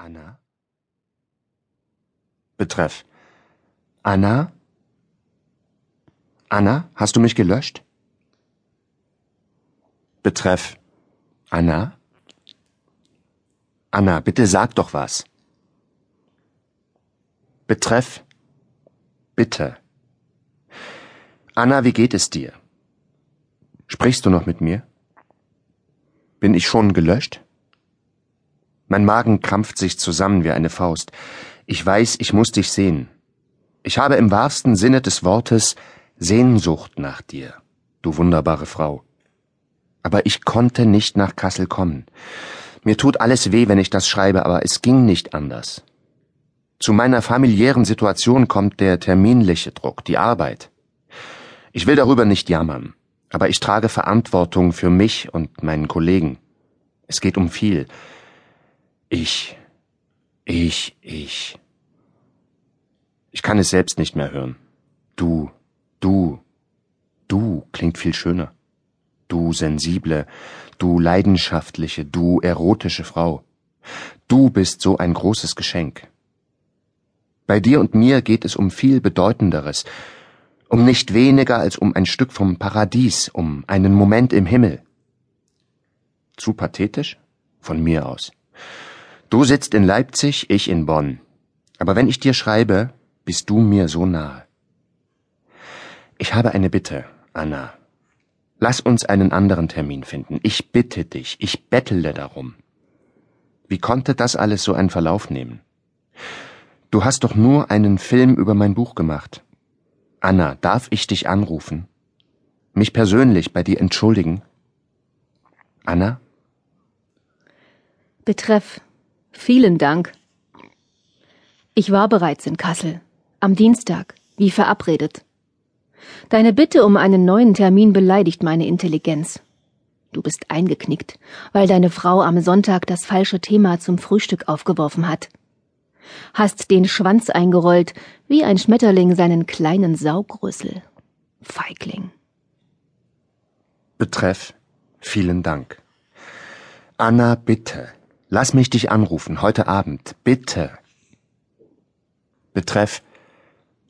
Anna? Betreff. Anna? Anna, hast du mich gelöscht? Betreff. Anna? Anna, bitte sag doch was. Betreff. Bitte. Anna, wie geht es dir? Sprichst du noch mit mir? Bin ich schon gelöscht? Mein Magen krampft sich zusammen wie eine Faust. Ich weiß, ich muss dich sehen. Ich habe im wahrsten Sinne des Wortes Sehnsucht nach dir, du wunderbare Frau. Aber ich konnte nicht nach Kassel kommen. Mir tut alles weh, wenn ich das schreibe, aber es ging nicht anders. Zu meiner familiären Situation kommt der terminliche Druck, die Arbeit. Ich will darüber nicht jammern, aber ich trage Verantwortung für mich und meinen Kollegen. Es geht um viel. Ich, ich, ich. Ich kann es selbst nicht mehr hören. Du, du, du klingt viel schöner. Du sensible, du leidenschaftliche, du erotische Frau. Du bist so ein großes Geschenk. Bei dir und mir geht es um viel Bedeutenderes, um nicht weniger als um ein Stück vom Paradies, um einen Moment im Himmel. Zu pathetisch? Von mir aus. Du sitzt in Leipzig, ich in Bonn. Aber wenn ich dir schreibe, bist du mir so nahe. Ich habe eine Bitte, Anna. Lass uns einen anderen Termin finden. Ich bitte dich, ich bettele darum. Wie konnte das alles so einen Verlauf nehmen? Du hast doch nur einen Film über mein Buch gemacht. Anna, darf ich dich anrufen? Mich persönlich bei dir entschuldigen? Anna? Betreff. Vielen Dank. Ich war bereits in Kassel. Am Dienstag, wie verabredet. Deine Bitte um einen neuen Termin beleidigt meine Intelligenz. Du bist eingeknickt, weil deine Frau am Sonntag das falsche Thema zum Frühstück aufgeworfen hat hast den Schwanz eingerollt, wie ein Schmetterling seinen kleinen Saugrüssel. Feigling. Betreff, vielen Dank. Anna, bitte, lass mich dich anrufen, heute Abend, bitte. Betreff,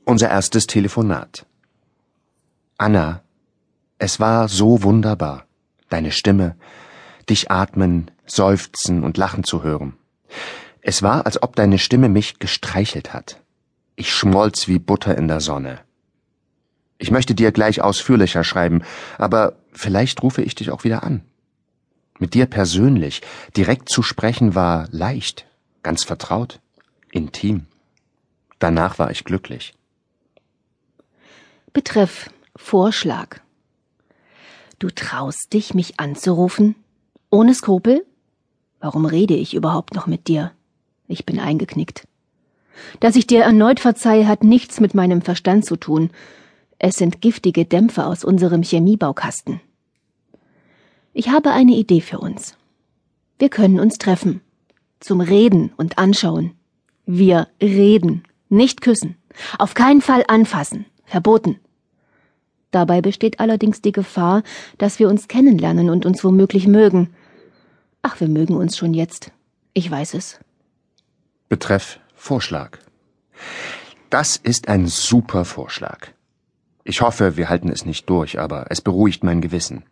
unser erstes Telefonat. Anna, es war so wunderbar, deine Stimme, dich atmen, seufzen und lachen zu hören. Es war, als ob deine Stimme mich gestreichelt hat. Ich schmolz wie Butter in der Sonne. Ich möchte dir gleich ausführlicher schreiben, aber vielleicht rufe ich dich auch wieder an. Mit dir persönlich, direkt zu sprechen war leicht, ganz vertraut, intim. Danach war ich glücklich. Betreff Vorschlag. Du traust dich, mich anzurufen? Ohne Skrupel? Warum rede ich überhaupt noch mit dir? Ich bin eingeknickt. Dass ich dir erneut verzeihe, hat nichts mit meinem Verstand zu tun. Es sind giftige Dämpfe aus unserem Chemiebaukasten. Ich habe eine Idee für uns. Wir können uns treffen. Zum Reden und Anschauen. Wir reden, nicht küssen. Auf keinen Fall anfassen. Verboten. Dabei besteht allerdings die Gefahr, dass wir uns kennenlernen und uns womöglich mögen. Ach, wir mögen uns schon jetzt. Ich weiß es. Betreff Vorschlag. Das ist ein super Vorschlag. Ich hoffe, wir halten es nicht durch, aber es beruhigt mein Gewissen.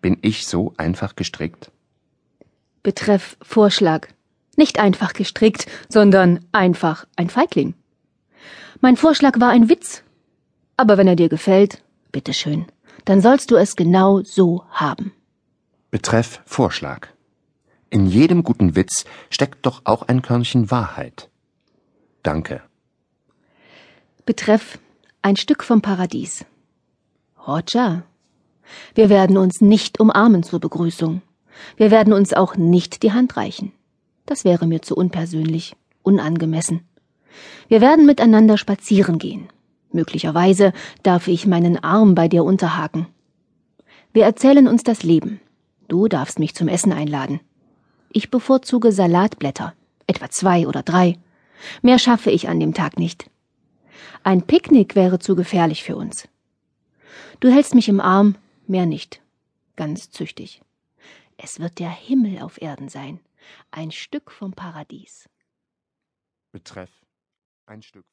Bin ich so einfach gestrickt? Betreff Vorschlag. Nicht einfach gestrickt, sondern einfach ein Feigling. Mein Vorschlag war ein Witz. Aber wenn er dir gefällt, bitteschön, dann sollst du es genau so haben. Betreff Vorschlag. In jedem guten Witz steckt doch auch ein Körnchen Wahrheit. Danke. Betreff ein Stück vom Paradies. Roger, wir werden uns nicht umarmen zur Begrüßung. Wir werden uns auch nicht die Hand reichen. Das wäre mir zu unpersönlich, unangemessen. Wir werden miteinander spazieren gehen. Möglicherweise darf ich meinen Arm bei dir unterhaken. Wir erzählen uns das Leben. Du darfst mich zum Essen einladen. Ich bevorzuge Salatblätter, etwa zwei oder drei. Mehr schaffe ich an dem Tag nicht. Ein Picknick wäre zu gefährlich für uns. Du hältst mich im Arm, mehr nicht, ganz züchtig. Es wird der Himmel auf Erden sein, ein Stück vom Paradies. Betreff ein Stück.